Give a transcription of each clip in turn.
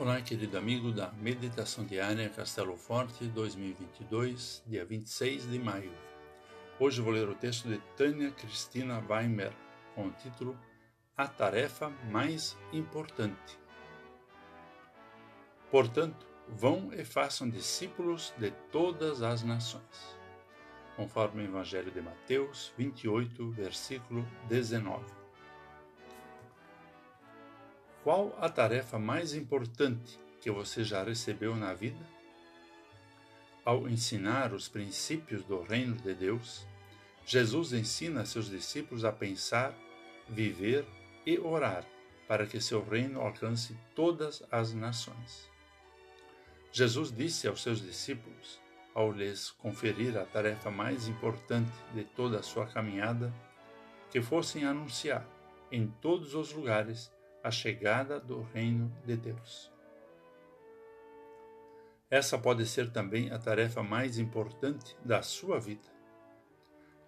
Olá, querido amigo da Meditação Diária Castelo Forte 2022, dia 26 de maio. Hoje vou ler o texto de Tânia Cristina Weimer com o título A Tarefa Mais Importante. Portanto, vão e façam discípulos de todas as nações, conforme o Evangelho de Mateus 28, versículo 19. Qual a tarefa mais importante que você já recebeu na vida? Ao ensinar os princípios do reino de Deus, Jesus ensina seus discípulos a pensar, viver e orar para que seu reino alcance todas as nações. Jesus disse aos seus discípulos, ao lhes conferir a tarefa mais importante de toda a sua caminhada, que fossem anunciar em todos os lugares a chegada do reino de Deus. Essa pode ser também a tarefa mais importante da sua vida.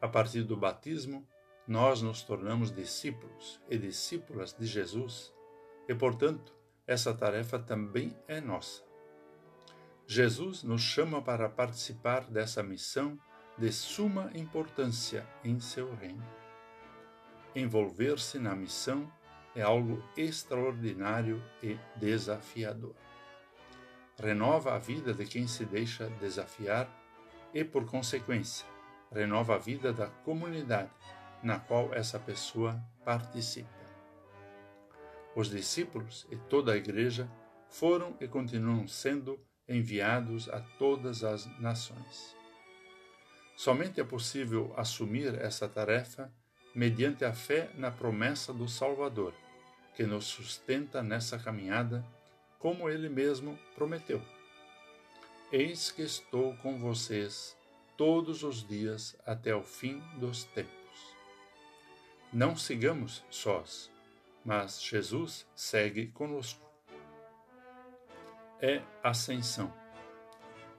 A partir do batismo, nós nos tornamos discípulos e discípulas de Jesus, e, portanto, essa tarefa também é nossa. Jesus nos chama para participar dessa missão de suma importância em seu reino. Envolver-se na missão é algo extraordinário e desafiador. Renova a vida de quem se deixa desafiar e, por consequência, renova a vida da comunidade na qual essa pessoa participa. Os discípulos e toda a Igreja foram e continuam sendo enviados a todas as nações. Somente é possível assumir essa tarefa mediante a fé na promessa do Salvador, que nos sustenta nessa caminhada, como ele mesmo prometeu. Eis que estou com vocês todos os dias até o fim dos tempos. Não sigamos sós, mas Jesus segue conosco. É ascensão.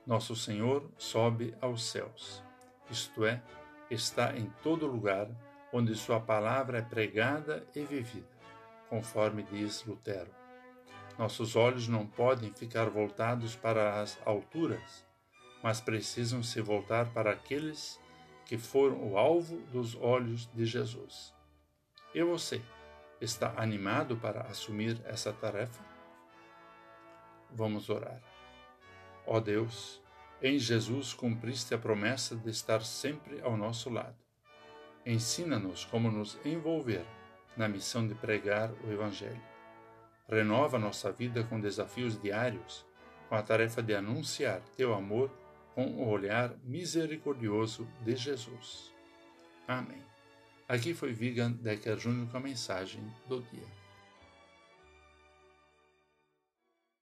Nosso Senhor sobe aos céus, isto é, está em todo lugar onde Sua palavra é pregada e vivida conforme diz Lutero. Nossos olhos não podem ficar voltados para as alturas, mas precisam se voltar para aqueles que foram o alvo dos olhos de Jesus. E você, está animado para assumir essa tarefa? Vamos orar. Ó Deus, em Jesus cumpriste a promessa de estar sempre ao nosso lado. Ensina-nos como nos envolver na missão de pregar o Evangelho. Renova nossa vida com desafios diários, com a tarefa de anunciar teu amor com o olhar misericordioso de Jesus. Amém. Aqui foi Vigan Decker Júnior com a mensagem do dia.